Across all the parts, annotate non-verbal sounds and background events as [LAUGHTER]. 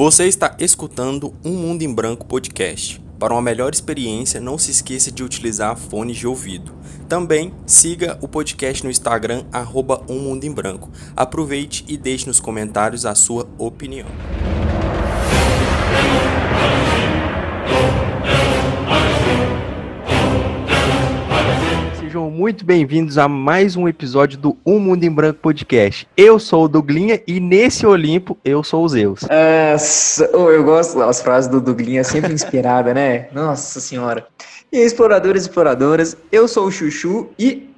Você está escutando Um Mundo em Branco podcast. Para uma melhor experiência, não se esqueça de utilizar fones de ouvido. Também siga o podcast no Instagram, arroba Um Mundo em Branco. Aproveite e deixe nos comentários a sua opinião. Sejam muito bem-vindos a mais um episódio do Um Mundo em Branco podcast. Eu sou o Duglinha e nesse Olimpo eu sou o Zeus. É, eu gosto das frases do Duglinha, sempre inspirada, né? [LAUGHS] Nossa senhora. E exploradores e exploradoras, eu sou o Chuchu e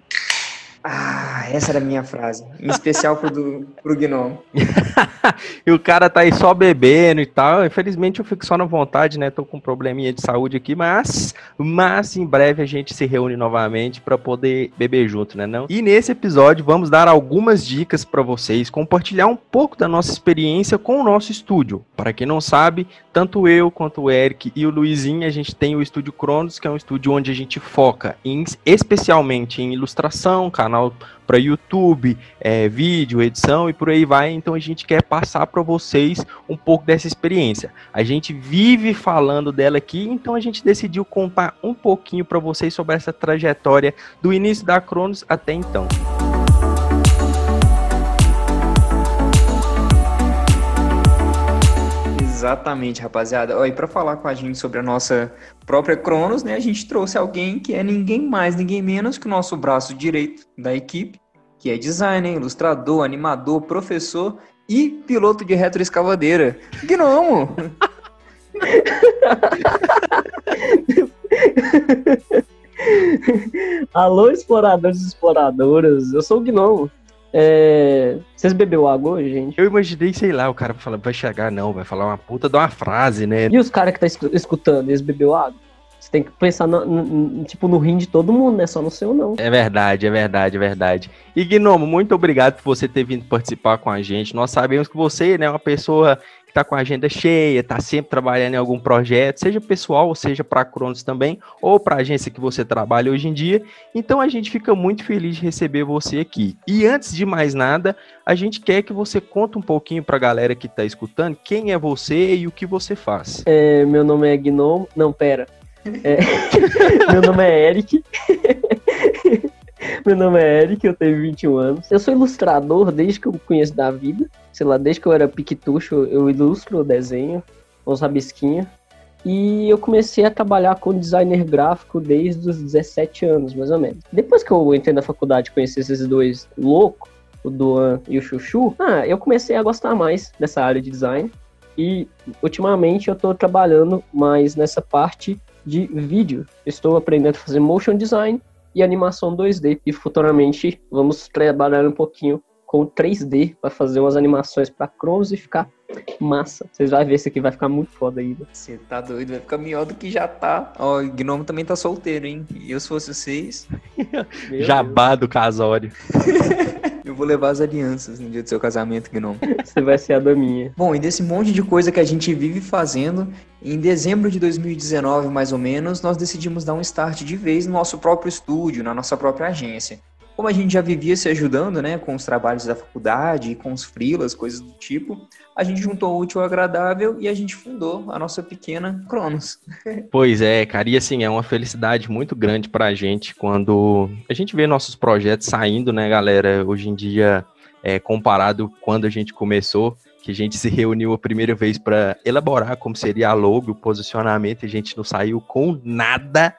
ah, essa era a minha frase. Em especial pro, do, pro Gnomo. [LAUGHS] [LAUGHS] e o cara tá aí só bebendo e tal. Infelizmente eu fico só na vontade, né? Tô com um probleminha de saúde aqui, mas, mas em breve a gente se reúne novamente para poder beber junto, né? Não? E nesse episódio vamos dar algumas dicas para vocês, compartilhar um pouco da nossa experiência com o nosso estúdio. Para quem não sabe, tanto eu quanto o Eric e o Luizinho, a gente tem o estúdio Cronos, que é um estúdio onde a gente foca em, especialmente em ilustração, canal para YouTube, é, vídeo, edição e por aí vai. Então a gente quer passar para vocês um pouco dessa experiência. A gente vive falando dela aqui, então a gente decidiu contar um pouquinho para vocês sobre essa trajetória do início da Cronos até então. Exatamente, rapaziada. E para falar com a gente sobre a nossa própria Cronos, né, a gente trouxe alguém que é ninguém mais, ninguém menos que o nosso braço direito da equipe, que é designer, ilustrador, animador, professor e piloto de retroescavadeira. Gnomo! [LAUGHS] Alô, exploradores e exploradoras, eu sou o Gnomo. É... Vocês bebeu água hoje, gente? Eu imaginei, sei lá, o cara vai, vai chegar, não, vai falar uma puta de uma frase, né? E os caras que tá escutando, eles bebeu água? Você tem que pensar, no, no, tipo, no rim de todo mundo, né? Só no seu, não. É verdade, é verdade, é verdade. E Gnomo, muito obrigado por você ter vindo participar com a gente. Nós sabemos que você né, é uma pessoa está com a agenda cheia, está sempre trabalhando em algum projeto, seja pessoal, ou seja para a Cronos também, ou para a agência que você trabalha hoje em dia. Então a gente fica muito feliz de receber você aqui. E antes de mais nada, a gente quer que você conte um pouquinho para a galera que está escutando quem é você e o que você faz. É, meu nome é Gnome. Não, pera. É... [LAUGHS] meu nome é Eric. [LAUGHS] Meu nome é Eric, eu tenho 21 anos. Eu sou ilustrador desde que eu conheço da vida. Sei lá, desde que eu era piquetucho, eu ilustro, eu desenho, uns rabisquinhos. E eu comecei a trabalhar com designer gráfico desde os 17 anos, mais ou menos. Depois que eu entrei na faculdade e conheci esses dois loucos, o Duan e o Chuchu, ah, eu comecei a gostar mais dessa área de design. E ultimamente eu estou trabalhando mais nessa parte de vídeo. Estou aprendendo a fazer motion design e animação 2D. E futuramente vamos trabalhar um pouquinho com 3D para fazer umas animações para Cronos e ficar massa. Vocês vão ver isso aqui vai ficar muito foda ainda. Você tá doido, vai ficar melhor do que já tá. Ó, o Gnome também tá solteiro, hein? E eu se fosse vocês. [LAUGHS] Jabá do casório. [LAUGHS] Eu vou levar as alianças no dia do seu casamento, Gnome. [LAUGHS] Você vai ser a daminha. Bom, e desse monte de coisa que a gente vive fazendo, em dezembro de 2019, mais ou menos, nós decidimos dar um start de vez no nosso próprio estúdio, na nossa própria agência. Como a gente já vivia se ajudando, né, com os trabalhos da faculdade, com os freelas, coisas do tipo, a gente juntou o útil ao agradável e a gente fundou a nossa pequena Cronos. [LAUGHS] Pois é, cara, e assim, é uma felicidade muito grande pra gente quando a gente vê nossos projetos saindo, né, galera, hoje em dia, é, comparado quando a gente começou, que a gente se reuniu a primeira vez para elaborar como seria a logo, o posicionamento, a gente não saiu com nada,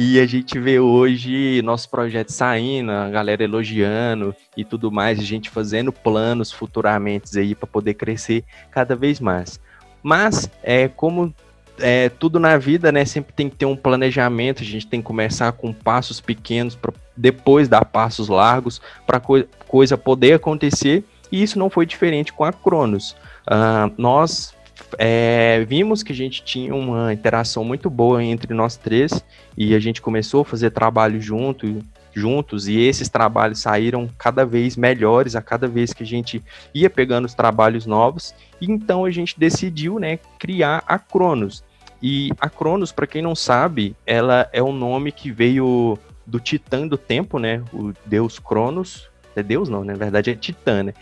e a gente vê hoje nosso projeto saindo, a galera elogiando e tudo mais, a gente fazendo planos futuramente aí para poder crescer cada vez mais. Mas é como é, tudo na vida, né? Sempre tem que ter um planejamento. A gente tem que começar com passos pequenos para depois dar passos largos para co coisa poder acontecer. E isso não foi diferente com a Cronos. Uh, nós é, vimos que a gente tinha uma interação muito boa entre nós três e a gente começou a fazer trabalho junto, juntos e esses trabalhos saíram cada vez melhores a cada vez que a gente ia pegando os trabalhos novos e então a gente decidiu né, criar a Cronos. E a Cronos, para quem não sabe, ela é um nome que veio do Titã do Tempo, né? O deus Cronos. É Deus não, né? na verdade é Titã, né?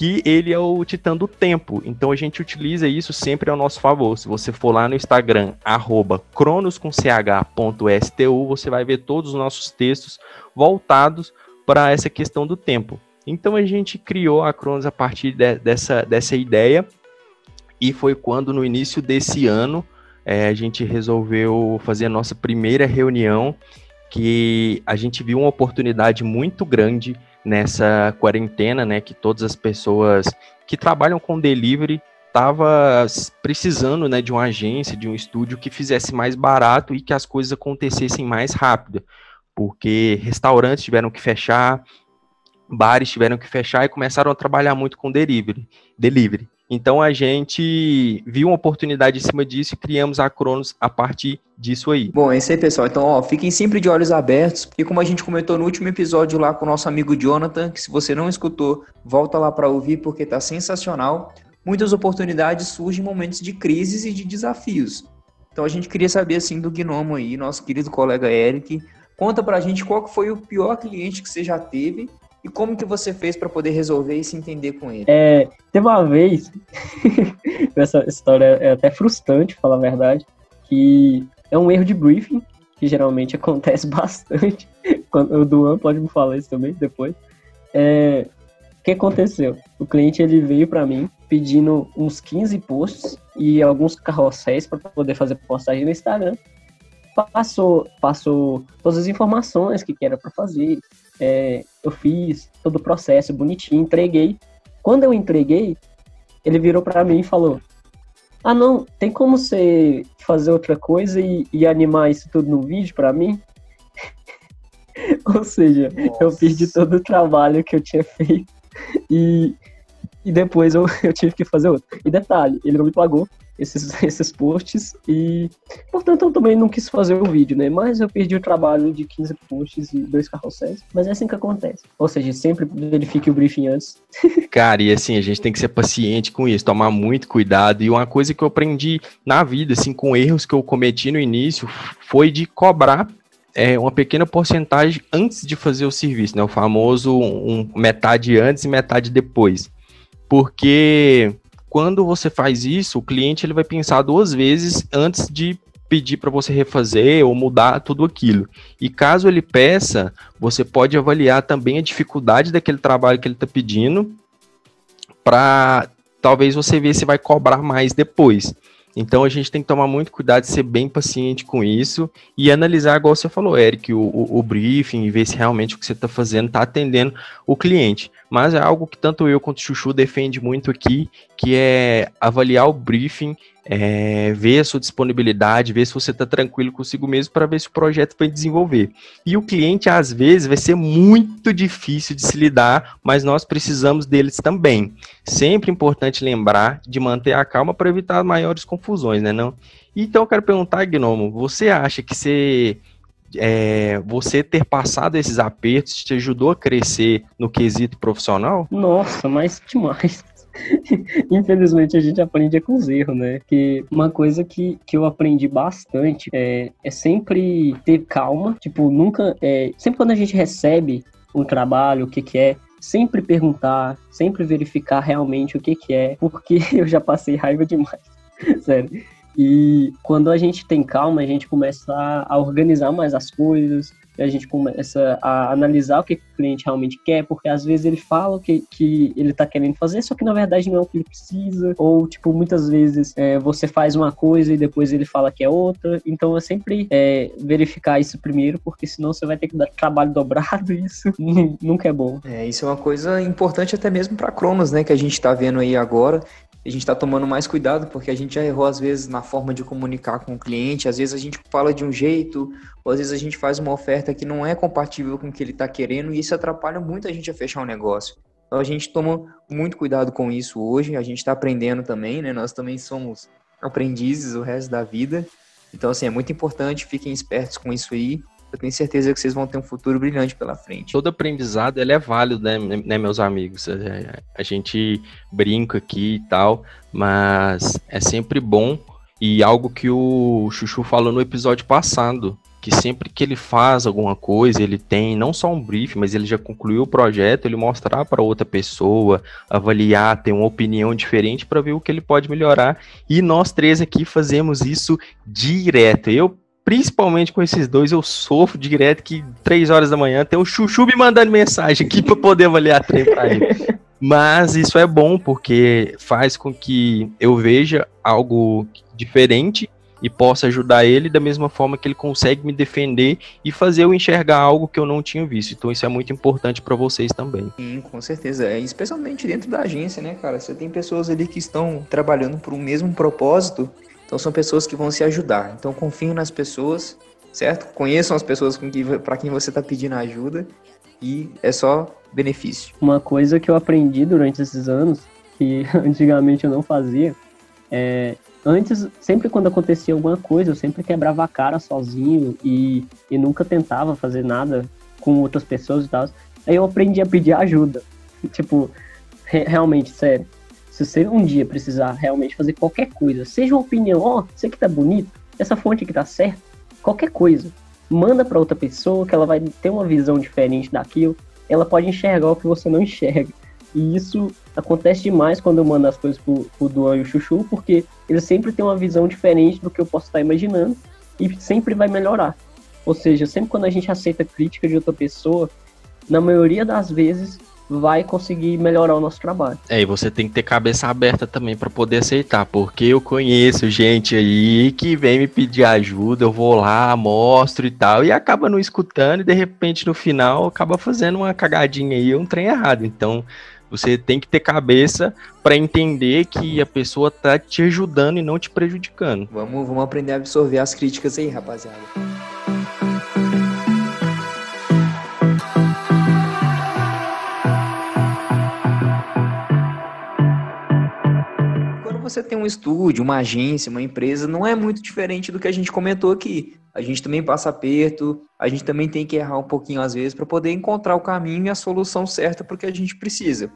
Que ele é o titã do tempo. Então a gente utiliza isso sempre ao nosso favor. Se você for lá no Instagram, arroba cronos.ch.stu, você vai ver todos os nossos textos voltados para essa questão do tempo. Então a gente criou a Cronos a partir de, dessa, dessa ideia e foi quando no início desse ano é, a gente resolveu fazer a nossa primeira reunião que a gente viu uma oportunidade muito grande nessa quarentena, né, que todas as pessoas que trabalham com delivery estava precisando, né, de uma agência, de um estúdio que fizesse mais barato e que as coisas acontecessem mais rápido, porque restaurantes tiveram que fechar, bares tiveram que fechar e começaram a trabalhar muito com delivery. delivery. Então a gente viu uma oportunidade em cima disso e criamos a Cronos a partir disso aí. Bom, é isso aí, pessoal. Então, ó, fiquem sempre de olhos abertos, porque como a gente comentou no último episódio lá com o nosso amigo Jonathan, que se você não escutou, volta lá para ouvir porque tá sensacional. Muitas oportunidades surgem em momentos de crises e de desafios. Então a gente queria saber assim do Gnomo aí, nosso querido colega Eric, conta pra gente qual foi o pior cliente que você já teve e como que você fez para poder resolver e se entender com ele? É, teve uma vez, [LAUGHS] essa história é até frustrante, falar a verdade, que é um erro de briefing, que geralmente [LAUGHS] acontece bastante. o Duan pode me falar isso também depois. É, o que aconteceu? O cliente ele veio para mim pedindo uns 15 posts e alguns carrosséis para poder fazer postagem no Instagram. Passou, passou todas as informações que era para fazer, é, eu fiz todo o processo bonitinho, entreguei. Quando eu entreguei, ele virou para mim e falou: Ah, não, tem como você fazer outra coisa e, e animar isso tudo no vídeo para mim? [LAUGHS] Ou seja, Nossa. eu perdi todo o trabalho que eu tinha feito e, e depois eu, [LAUGHS] eu tive que fazer outro. E detalhe, ele não me pagou, esses, [LAUGHS] esses posts e, portanto, eu também não quis fazer o vídeo, né? Mas eu perdi o trabalho de 15 posts e dois carrosséis, mas é assim que acontece. Ou seja, sempre verifique o briefing antes. [LAUGHS] Cara, e assim, a gente tem que ser paciente com isso, tomar muito cuidado. E uma coisa que eu aprendi na vida, assim, com erros que eu cometi no início, foi de cobrar é, uma pequena porcentagem antes de fazer o serviço, né? O famoso um, metade antes e metade depois. Porque quando você faz isso, o cliente ele vai pensar duas vezes antes de pedir para você refazer ou mudar tudo aquilo. E caso ele peça, você pode avaliar também a dificuldade daquele trabalho que ele está pedindo para talvez você ver se vai cobrar mais depois. Então a gente tem que tomar muito cuidado, ser bem paciente com isso e analisar, igual você falou, Eric, o, o, o briefing e ver se realmente o que você está fazendo está atendendo o cliente. Mas é algo que tanto eu quanto o Chuchu defende muito aqui, que é avaliar o briefing, é, ver a sua disponibilidade, ver se você está tranquilo consigo mesmo para ver se o projeto vai desenvolver. E o cliente, às vezes, vai ser muito difícil de se lidar, mas nós precisamos deles também. Sempre importante lembrar de manter a calma para evitar maiores confusões, né? Não? Então eu quero perguntar, Gnomo, você acha que você, é, você ter passado esses apertos te ajudou a crescer no quesito profissional? Nossa, mas demais. [LAUGHS] Infelizmente a gente aprende com os erros, né? Que uma coisa que, que eu aprendi bastante é, é sempre ter calma. Tipo, nunca. É, sempre quando a gente recebe um trabalho, o que, que é, sempre perguntar, sempre verificar realmente o que, que é, porque [LAUGHS] eu já passei raiva demais. [LAUGHS] Sério. E quando a gente tem calma, a gente começa a organizar mais as coisas, a gente começa a analisar o que o cliente realmente quer, porque às vezes ele fala o que, que ele está querendo fazer, só que na verdade não é o que ele precisa, ou tipo, muitas vezes é, você faz uma coisa e depois ele fala que é outra, então é sempre é, verificar isso primeiro, porque senão você vai ter que dar trabalho dobrado [LAUGHS] e isso nunca é bom. É, isso é uma coisa importante até mesmo para Cronos, né, que a gente está vendo aí agora, a gente está tomando mais cuidado porque a gente já errou às vezes na forma de comunicar com o cliente, às vezes a gente fala de um jeito, ou às vezes a gente faz uma oferta que não é compatível com o que ele está querendo e isso atrapalha muito a gente a fechar um negócio. Então a gente toma muito cuidado com isso hoje, a gente está aprendendo também, né? Nós também somos aprendizes o resto da vida. Então, assim, é muito importante, fiquem espertos com isso aí eu tenho certeza que vocês vão ter um futuro brilhante pela frente. Todo aprendizado ele é válido, né, né meus amigos? É, a gente brinca aqui e tal, mas é sempre bom e algo que o Chuchu falou no episódio passado, que sempre que ele faz alguma coisa, ele tem não só um brief, mas ele já concluiu o projeto, ele mostrar para outra pessoa, avaliar, ter uma opinião diferente para ver o que ele pode melhorar. E nós três aqui fazemos isso direto. Eu principalmente com esses dois, eu sofro direto que três horas da manhã tem o Chuchu me mandando mensagem aqui para poder avaliar trem para ele. [LAUGHS] Mas isso é bom porque faz com que eu veja algo diferente e possa ajudar ele da mesma forma que ele consegue me defender e fazer eu enxergar algo que eu não tinha visto. Então isso é muito importante para vocês também. Sim, com certeza. É, especialmente dentro da agência, né, cara? Você tem pessoas ali que estão trabalhando por um mesmo propósito, então são pessoas que vão se ajudar. Então confiem nas pessoas, certo? Conheçam as pessoas para quem você está pedindo ajuda e é só benefício. Uma coisa que eu aprendi durante esses anos, que [LAUGHS] antigamente eu não fazia, é antes, sempre quando acontecia alguma coisa, eu sempre quebrava a cara sozinho e, e nunca tentava fazer nada com outras pessoas e tal. Aí eu aprendi a pedir ajuda. [LAUGHS] Tipo, re realmente, sério. Se você um dia precisar realmente fazer qualquer coisa, seja uma opinião, ó, oh, isso aqui tá bonito, essa fonte aqui tá certa, qualquer coisa, manda para outra pessoa que ela vai ter uma visão diferente daquilo, ela pode enxergar o que você não enxerga. E isso acontece demais quando eu mando as coisas pro, pro Duan e o Chuchu, porque eles sempre têm uma visão diferente do que eu posso estar imaginando e sempre vai melhorar. Ou seja, sempre quando a gente aceita crítica de outra pessoa, na maioria das vezes vai conseguir melhorar o nosso trabalho. É, e você tem que ter cabeça aberta também para poder aceitar, porque eu conheço gente aí que vem me pedir ajuda, eu vou lá, mostro e tal, e acaba não escutando e de repente no final acaba fazendo uma cagadinha aí, um trem errado. Então, você tem que ter cabeça para entender que a pessoa tá te ajudando e não te prejudicando. Vamos, vamos aprender a absorver as críticas aí, rapaziada. Você tem um estúdio, uma agência, uma empresa, não é muito diferente do que a gente comentou aqui. A gente também passa aperto, a gente também tem que errar um pouquinho às vezes para poder encontrar o caminho e a solução certa para o que a gente precisa.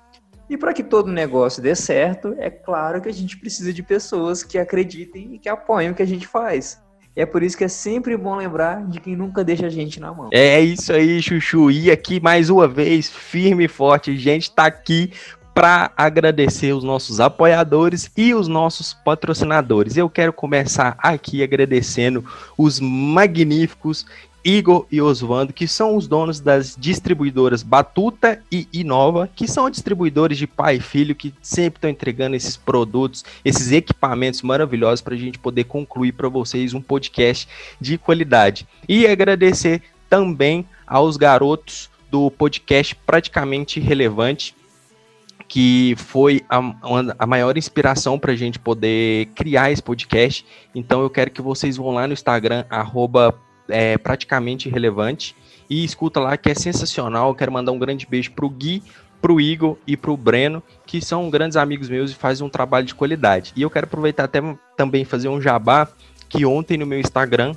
E para que todo negócio dê certo, é claro que a gente precisa de pessoas que acreditem e que apoiem o que a gente faz. E é por isso que é sempre bom lembrar de quem nunca deixa a gente na mão. É isso aí, Chuchu. E aqui mais uma vez, firme e forte, a gente está aqui para agradecer os nossos apoiadores e os nossos patrocinadores. Eu quero começar aqui agradecendo os magníficos Igor e Oswando, que são os donos das distribuidoras Batuta e Inova, que são distribuidores de pai e filho que sempre estão entregando esses produtos, esses equipamentos maravilhosos para a gente poder concluir para vocês um podcast de qualidade. E agradecer também aos garotos do podcast Praticamente Relevante, que foi a, a maior inspiração para a gente poder criar esse podcast. Então eu quero que vocês vão lá no Instagram, arroba é, praticamente relevante. E escuta lá que é sensacional. Eu quero mandar um grande beijo pro Gui, pro Igor e pro Breno, que são grandes amigos meus e fazem um trabalho de qualidade. E eu quero aproveitar até também fazer um jabá, que ontem no meu Instagram,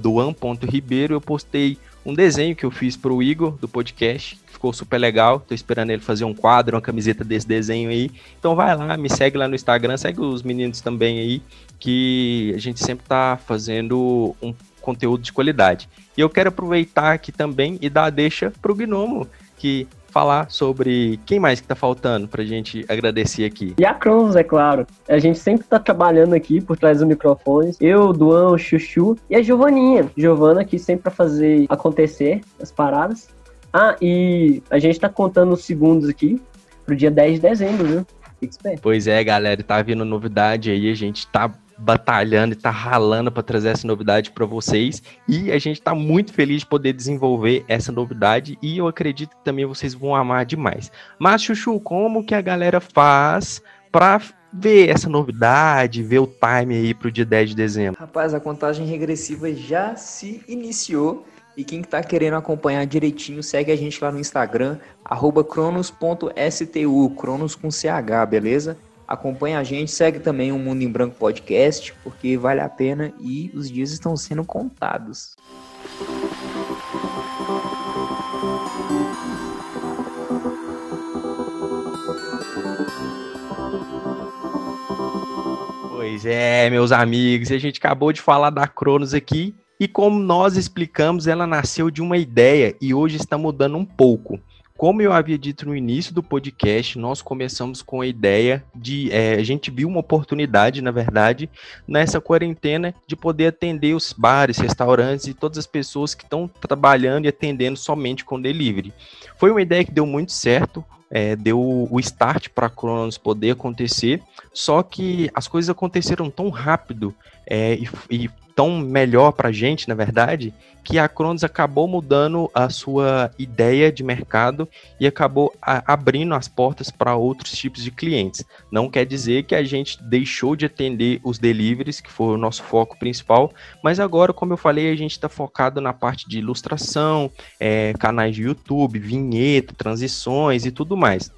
duan.ribeiro, eu postei um desenho que eu fiz pro Igor do podcast, ficou super legal. Tô esperando ele fazer um quadro, uma camiseta desse desenho aí. Então vai lá, me segue lá no Instagram, segue os meninos também aí, que a gente sempre tá fazendo um conteúdo de qualidade. E eu quero aproveitar aqui também e dar a deixa para o Gnomo, que falar sobre quem mais que tá faltando pra gente agradecer aqui. E a Cronos, é claro. A gente sempre tá trabalhando aqui por trás dos microfones. Eu, Duan, o Chuchu e a Giovaninha. Giovana aqui sempre pra fazer acontecer as paradas. Ah, e a gente tá contando os segundos aqui pro dia 10 de dezembro, viu? Pois é, galera, tá vindo novidade aí, a gente tá batalhando e tá ralando para trazer essa novidade para vocês. E a gente tá muito feliz de poder desenvolver essa novidade e eu acredito que também vocês vão amar demais. Mas Chuchu, como que a galera faz para ver essa novidade, ver o time aí pro dia 10 de dezembro? Rapaz, a contagem regressiva já se iniciou. E quem está querendo acompanhar direitinho, segue a gente lá no Instagram, cronos.stu, cronos com CH, beleza? Acompanha a gente, segue também o Mundo em Branco Podcast, porque vale a pena e os dias estão sendo contados. Pois é, meus amigos, a gente acabou de falar da Cronos aqui E como nós explicamos, ela nasceu de uma ideia e hoje está mudando um pouco. Como eu havia dito no início do podcast, nós começamos com a ideia de. É, a gente viu uma oportunidade, na verdade, nessa quarentena, de poder atender os bares, restaurantes e todas as pessoas que estão trabalhando e atendendo somente com delivery. Foi uma ideia que deu muito certo. É, deu o start para a Cronos poder acontecer, só que as coisas aconteceram tão rápido é, e, e tão melhor para a gente, na verdade, que a Cronos acabou mudando a sua ideia de mercado e acabou a, abrindo as portas para outros tipos de clientes. Não quer dizer que a gente deixou de atender os deliveries, que foi o nosso foco principal, mas agora, como eu falei, a gente está focado na parte de ilustração, é, canais de YouTube, vinheta, transições e tudo mais.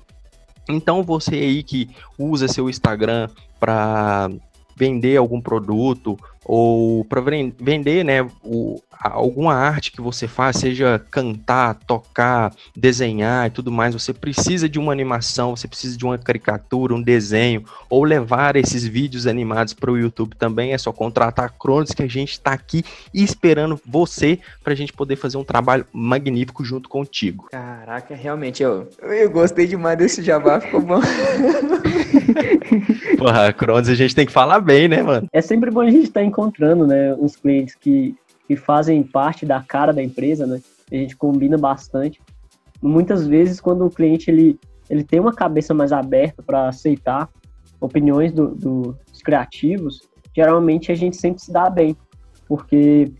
Então, você aí que usa seu Instagram para vender algum produto ou para vender, né, o, alguma arte que você faz, seja cantar, tocar, desenhar e tudo mais, você precisa de uma animação, você precisa de uma caricatura, um desenho, ou levar esses vídeos animados para o YouTube também, é só contratar a Cronos que a gente está aqui esperando você para a gente poder fazer um trabalho magnífico junto contigo. Caraca, realmente, eu, eu gostei demais desse jabá, ficou bom. [LAUGHS] Porra, Cronos a gente tem que falar bem, né, mano? É sempre bom a gente estar tá encontrando, né, uns clientes que que fazem parte da cara da empresa, né? A gente combina bastante. Muitas vezes, quando o cliente ele, ele tem uma cabeça mais aberta para aceitar opiniões do, do, dos criativos, geralmente a gente sempre se dá bem, porque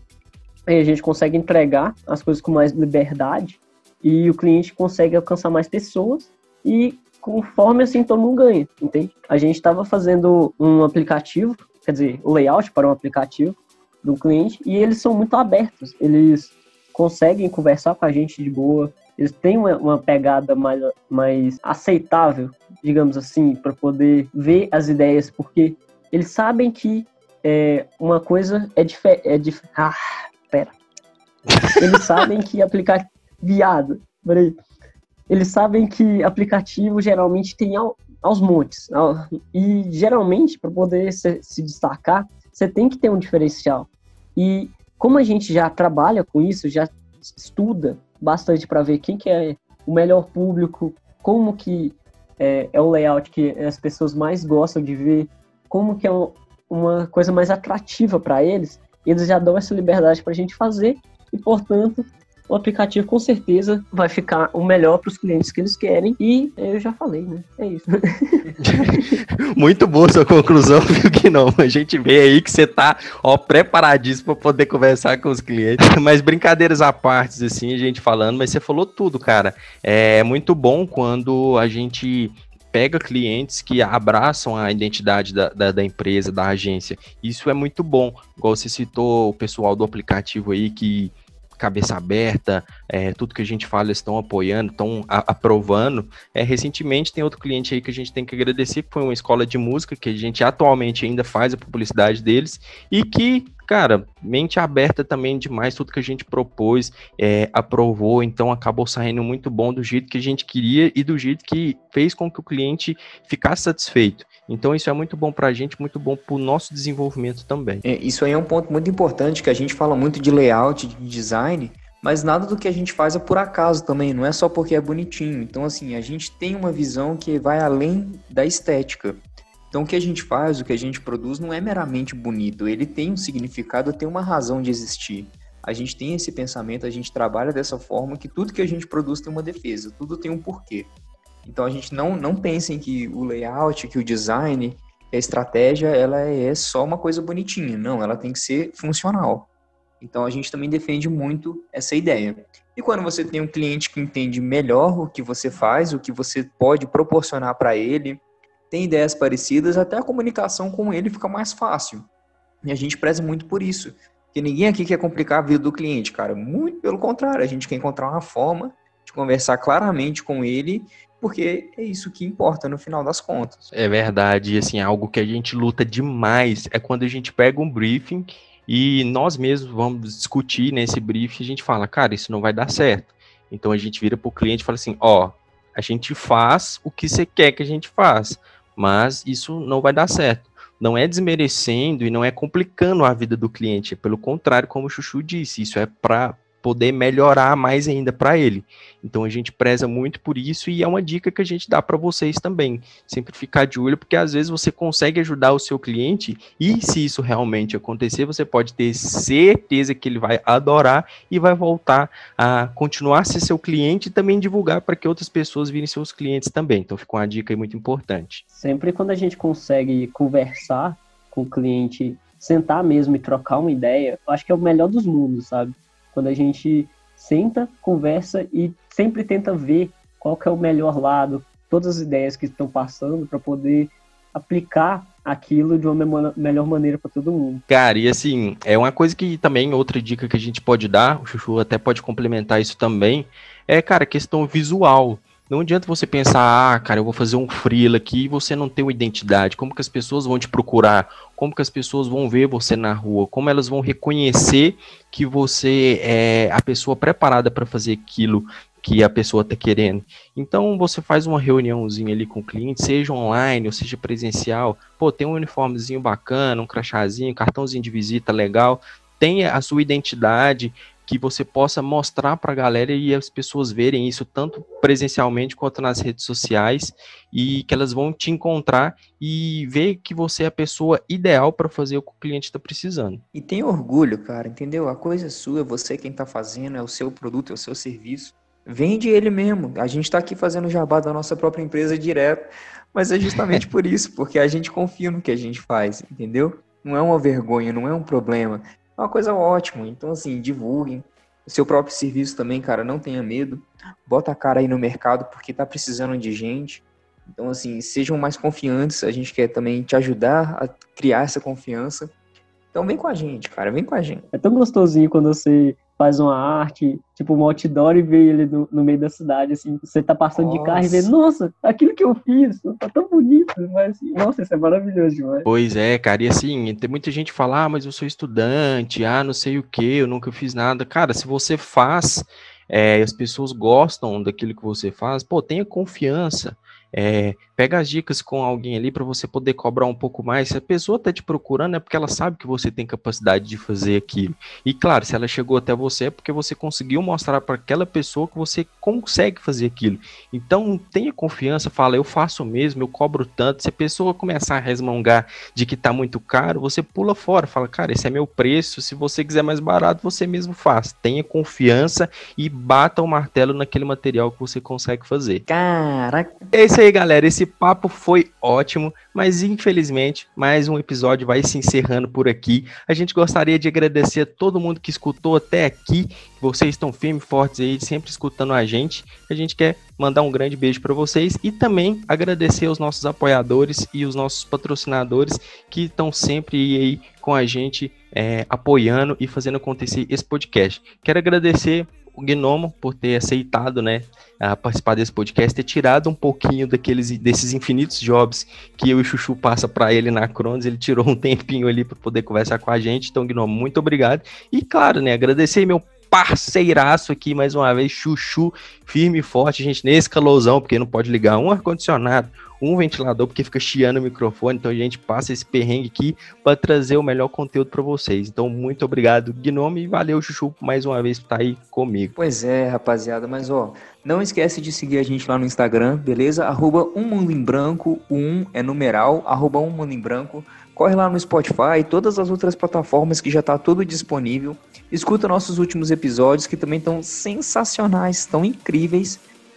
a gente consegue entregar as coisas com mais liberdade e o cliente consegue alcançar mais pessoas e conforme assim todo mundo ganha, entende? A gente estava fazendo um aplicativo, quer dizer, o layout para um aplicativo do cliente e eles são muito abertos, eles conseguem conversar com a gente de boa, eles têm uma, uma pegada mais, mais aceitável, digamos assim, para poder ver as ideias, porque eles sabem que é, uma coisa é diferente. É dif ah, pera. Eles sabem que aplicar. Viado, peraí. Eles sabem que aplicativo geralmente tem ao, aos montes. E geralmente, para poder se, se destacar, você tem que ter um diferencial. E como a gente já trabalha com isso, já estuda bastante para ver quem que é o melhor público, como que é, é, o layout que as pessoas mais gostam de ver, como que é uma coisa mais atrativa para eles, eles já dão essa liberdade para a gente fazer e, portanto, o aplicativo com certeza vai ficar o melhor para os clientes que eles querem. E eu já falei, né? É isso. [LAUGHS] Muito boa sua conclusão, viu que não? A gente vê aí que você tá ó, preparadíssimo para poder conversar com os clientes. [LAUGHS] Mas brincadeiras à parte, assim, a gente falando, mas você falou tudo, cara. É muito bom quando a gente pega clientes que abraçam a identidade da, da, da, empresa, da agência. Isso é muito bom. Igual você citou o pessoal do aplicativo aí que cabeça aberta, é, tudo que a gente fala eles estão apoiando, estão aprovando. É, recentemente tem outro cliente aí que a gente tem que agradecer, que foi uma escola de música, que a gente atualmente ainda faz a publicidade deles, e que cara, mente aberta também demais, tudo que a gente propôs, é, aprovou, então acabou saindo muito bom do jeito que a gente queria e do jeito que fez com que o cliente ficasse satisfeito. Então isso é muito bom para a gente, muito bom para o nosso desenvolvimento também. É, isso aí é um ponto muito importante, que a gente fala muito de layout, de design, mas nada do que a gente faz é por acaso também, não é só porque é bonitinho. Então, assim, a gente tem uma visão que vai além da estética. Então, o que a gente faz, o que a gente produz, não é meramente bonito, ele tem um significado, tem uma razão de existir. A gente tem esse pensamento, a gente trabalha dessa forma que tudo que a gente produz tem uma defesa, tudo tem um porquê. Então, a gente não, não pensa em que o layout, que o design, a estratégia, ela é só uma coisa bonitinha. Não, ela tem que ser funcional. Então, a gente também defende muito essa ideia. E quando você tem um cliente que entende melhor o que você faz, o que você pode proporcionar para ele, tem ideias parecidas, até a comunicação com ele fica mais fácil. E a gente preza muito por isso. Porque ninguém aqui quer complicar a vida do cliente, cara. Muito pelo contrário, a gente quer encontrar uma forma de conversar claramente com ele, porque é isso que importa no final das contas. É verdade, assim, algo que a gente luta demais é quando a gente pega um briefing e nós mesmos vamos discutir nesse briefing, a gente fala, cara, isso não vai dar certo. Então a gente vira para o cliente e fala assim, ó, a gente faz o que você quer que a gente faça mas isso não vai dar certo. não é desmerecendo e não é complicando a vida do cliente, é pelo contrário, como o Chuchu disse, isso é para poder melhorar mais ainda para ele. Então a gente preza muito por isso e é uma dica que a gente dá para vocês também. Sempre ficar de olho, porque às vezes você consegue ajudar o seu cliente e se isso realmente acontecer, você pode ter certeza que ele vai adorar e vai voltar a continuar a ser seu cliente e também divulgar para que outras pessoas virem seus clientes também. Então fica uma dica muito importante. Sempre quando a gente consegue conversar com o cliente, sentar mesmo e trocar uma ideia, eu acho que é o melhor dos mundos, sabe? Quando a gente senta, conversa e sempre tenta ver qual que é o melhor lado, todas as ideias que estão passando para poder aplicar aquilo de uma melhor maneira para todo mundo. Cara, e assim, é uma coisa que também, outra dica que a gente pode dar, o Chuchu até pode complementar isso também, é, cara, questão visual. Não adianta você pensar, ah, cara, eu vou fazer um freela aqui e você não tem uma identidade. Como que as pessoas vão te procurar? Como que as pessoas vão ver você na rua? Como elas vão reconhecer que você é a pessoa preparada para fazer aquilo que a pessoa está querendo. Então você faz uma reuniãozinha ali com o cliente, seja online ou seja presencial. Pô, tem um uniformezinho bacana, um crachazinho, cartãozinho de visita legal, tem a sua identidade, que você possa mostrar para a galera e as pessoas verem isso tanto presencialmente quanto nas redes sociais e que elas vão te encontrar e ver que você é a pessoa ideal para fazer o que o cliente está precisando. E tem orgulho, cara, entendeu? A coisa é sua, é você quem está fazendo, é o seu produto, é o seu serviço. Vende ele mesmo. A gente está aqui fazendo jabá da nossa própria empresa direto, mas é justamente [LAUGHS] por isso, porque a gente confia no que a gente faz, entendeu? Não é uma vergonha, não é um problema. É uma coisa ótima. Então, assim, divulguem. O seu próprio serviço também, cara, não tenha medo. Bota a cara aí no mercado porque tá precisando de gente. Então, assim, sejam mais confiantes. A gente quer também te ajudar a criar essa confiança. Então, vem com a gente, cara, vem com a gente. É tão gostosinho quando você faz uma arte, tipo um outdoor e vê ele no, no meio da cidade, assim, você tá passando nossa. de carro e vê, nossa, aquilo que eu fiz, tá tão bonito, mas, nossa, isso é maravilhoso demais. Pois é, cara, e assim, tem muita gente que fala, ah, mas eu sou estudante, ah, não sei o que, eu nunca fiz nada. Cara, se você faz, é, as pessoas gostam daquilo que você faz, pô, tenha confiança, é, pega as dicas com alguém ali para você poder cobrar um pouco mais. Se a pessoa está te procurando, é porque ela sabe que você tem capacidade de fazer aquilo. E claro, se ela chegou até você, é porque você conseguiu mostrar para aquela pessoa que você consegue fazer aquilo. Então tenha confiança, fala, eu faço mesmo, eu cobro tanto. Se a pessoa começar a resmungar de que está muito caro, você pula fora, fala, cara, esse é meu preço. Se você quiser mais barato, você mesmo faz. Tenha confiança e bata o martelo naquele material que você consegue fazer. Caraca! Esse aí, galera. Esse papo foi ótimo, mas infelizmente mais um episódio vai se encerrando por aqui. A gente gostaria de agradecer a todo mundo que escutou até aqui. Vocês estão firmes fortes aí, sempre escutando a gente. A gente quer mandar um grande beijo para vocês e também agradecer aos nossos apoiadores e os nossos patrocinadores que estão sempre aí com a gente é, apoiando e fazendo acontecer esse podcast. Quero agradecer o Gnomo por ter aceitado, né, a participar desse podcast, ter tirado um pouquinho daqueles desses infinitos jobs que eu e o Chuchu passa para ele na Cronos, ele tirou um tempinho ali para poder conversar com a gente. Então, Gnomo, muito obrigado. E claro, né, agradecer meu parceiraço aqui mais uma vez, Chuchu, firme e forte, gente, nesse calorzão, porque não pode ligar um ar-condicionado, um ventilador, porque fica chiando o microfone. Então a gente passa esse perrengue aqui para trazer o melhor conteúdo para vocês. Então, muito obrigado, Gnome, e valeu, Chuchu, mais uma vez por estar tá aí comigo. Pois é, rapaziada, mas ó, não esquece de seguir a gente lá no Instagram, beleza? Arroba um mundo em branco, um é numeral, arroba um mundo em branco. Corre lá no Spotify todas as outras plataformas que já tá tudo disponível. Escuta nossos últimos episódios que também estão sensacionais, estão incríveis.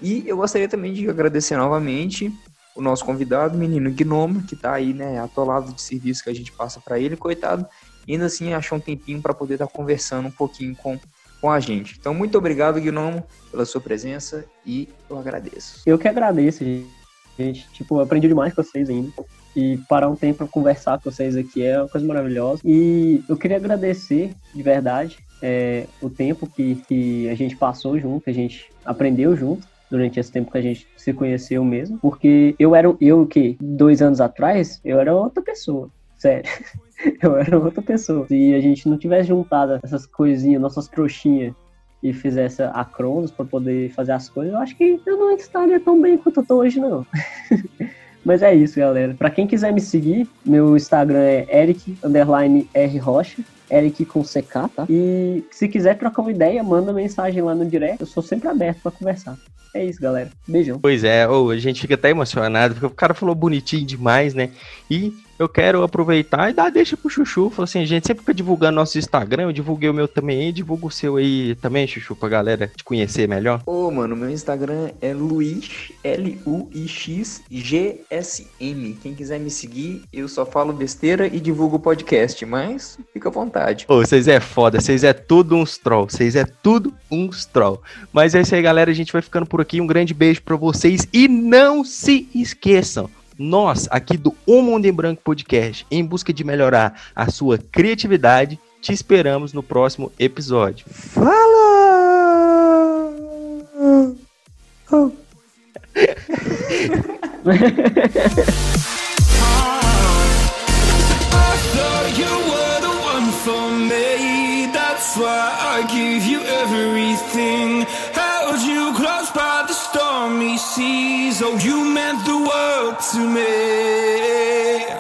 E eu gostaria também de agradecer novamente o nosso convidado, o menino Gnomo, que tá aí, né, atolado de serviço que a gente passa para ele, coitado, ainda assim achou um tempinho para poder estar tá conversando um pouquinho com, com a gente. Então, muito obrigado, Gnomo, pela sua presença e eu agradeço. Eu que agradeço, gente. Tipo, aprendi demais com vocês ainda. E parar um tempo para conversar com vocês aqui é uma coisa maravilhosa. E eu queria agradecer, de verdade, é, o tempo que, que a gente passou junto, que a gente aprendeu junto durante esse tempo que a gente se conheceu mesmo, porque eu era, eu que dois anos atrás, eu era outra pessoa, sério. [LAUGHS] eu era outra pessoa. Se a gente não tivesse juntado essas coisinhas, nossas trouxinhas, e fizesse a Cronos para poder fazer as coisas, eu acho que eu não estaria tão bem quanto eu tô hoje, não. [LAUGHS] Mas é isso, galera. Pra quem quiser me seguir, meu Instagram é eric, underline R Rocha. Eric com CK, tá? E se quiser trocar uma ideia, manda mensagem lá no direct. Eu sou sempre aberto para conversar. É isso, galera. Beijão. Pois é, oh, a gente fica até emocionado, porque o cara falou bonitinho demais, né? E eu quero aproveitar e dar deixa pro Chuchu. Falou assim, gente, sempre fica divulgando nosso Instagram, eu divulguei o meu também, divulga o seu aí também, Chuchu, pra galera te conhecer melhor. Ô, mano, meu Instagram é Luix, L-U-I-X-G-S-M. Quem quiser me seguir, eu só falo besteira e divulgo o podcast, mas fica à vontade. Ô, vocês é foda, vocês é tudo uns troll, vocês é tudo uns troll. Mas é isso aí, galera, a gente vai ficando por aqui. Um grande beijo pra vocês e não se esqueçam, nós, aqui do O Mundo em Branco Podcast, em busca de melhorar a sua criatividade, te esperamos no próximo episódio. Fala! Oh. That's why I give you everything. Held you close by the Oh, you meant the world to me.